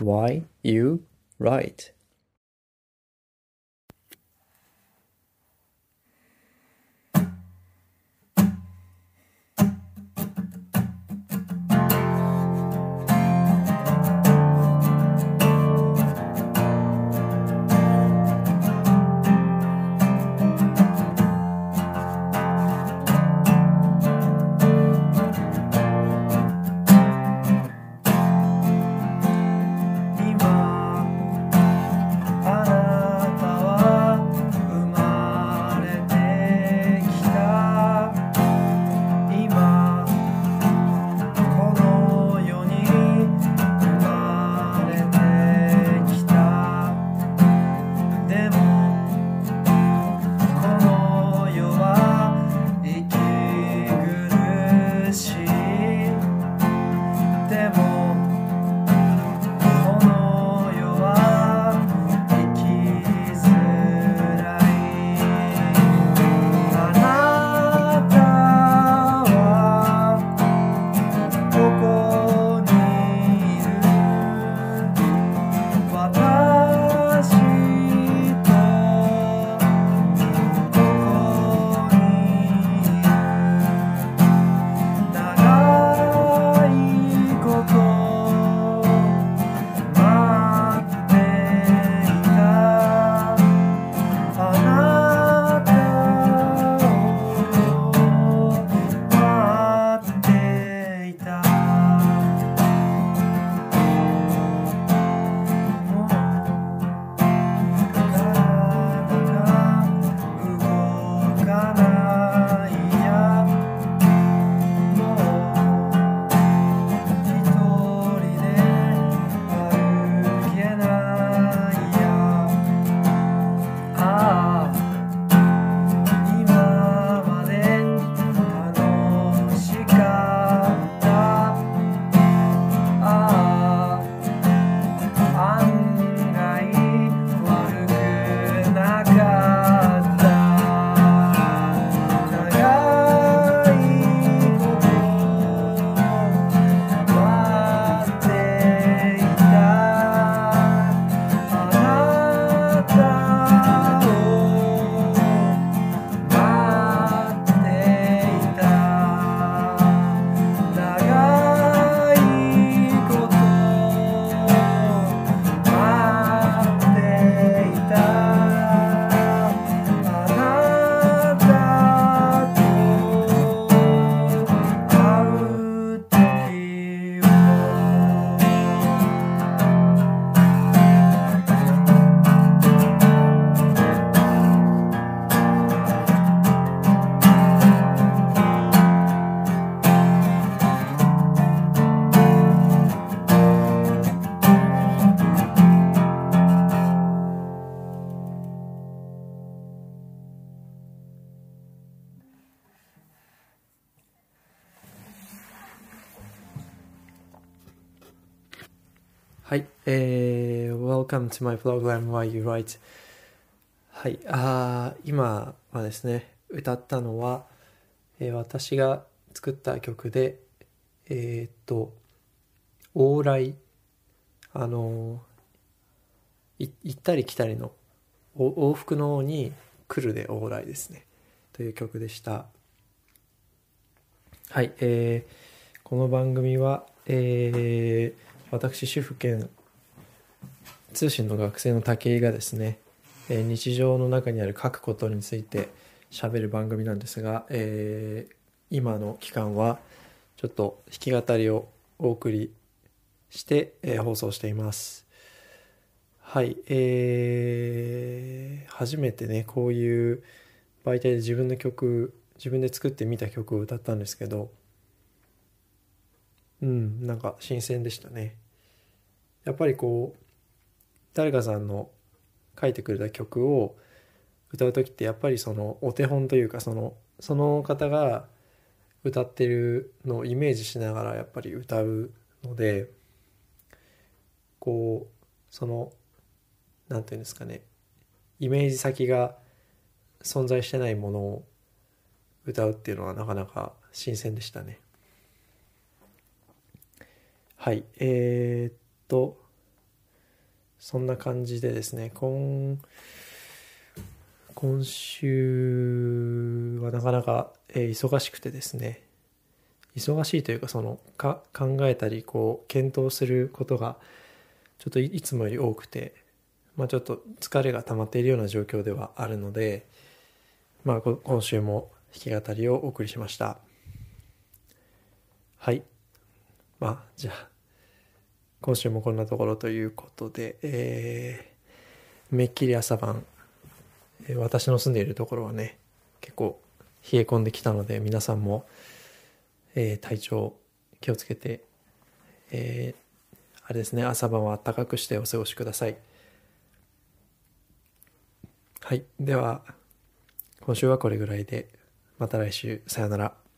why you write. はい、えー、Welcome to my program Why You Write はい、あ今はですね、歌ったのは、えー、私が作った曲で、えー、っと、往来、あの行ったり来たりの往復のに来るで往来ですね、という曲でした。はい、えー、この番組は、えー、私主婦兼通信の学生の武井がですね、え日常の中にある書くことについて喋る番組なんですが、えー、今の期間はちょっと弾き語りをお送りして、えー、放送しています。はい、えー、初めてねこういう媒体で自分の曲自分で作ってみた曲を歌ったんですけどうんなんか新鮮でしたねやっぱりこう誰かさんの書いてくれた曲を歌う時ってやっぱりそのお手本というかそのその方が歌ってるのをイメージしながらやっぱり歌うのでこうその何て言うんですかねイメージ先が存在してないものを歌うっていうのはなかなか新鮮でしたね。はい。えー、っと、そんな感じでですね今今週はなかなか、え忙しくてですね忙しいというかそのか考えたりこう検討することがちょっといつもより多くて、まあ、ちょっと疲れが溜まっているような状況ではあるので、まあ、今週も弾き語りをお送りしました。はい。まあじゃあ今週もこんなところということで、えーめっきり朝晩、え私の住んでいるところはね結構冷え込んできたので皆さんも、えー体調気をつけて、えーあれですね朝晩は暖かくしてお過ごしください。はい。では今週はこれぐらいでまた来週。さよなら。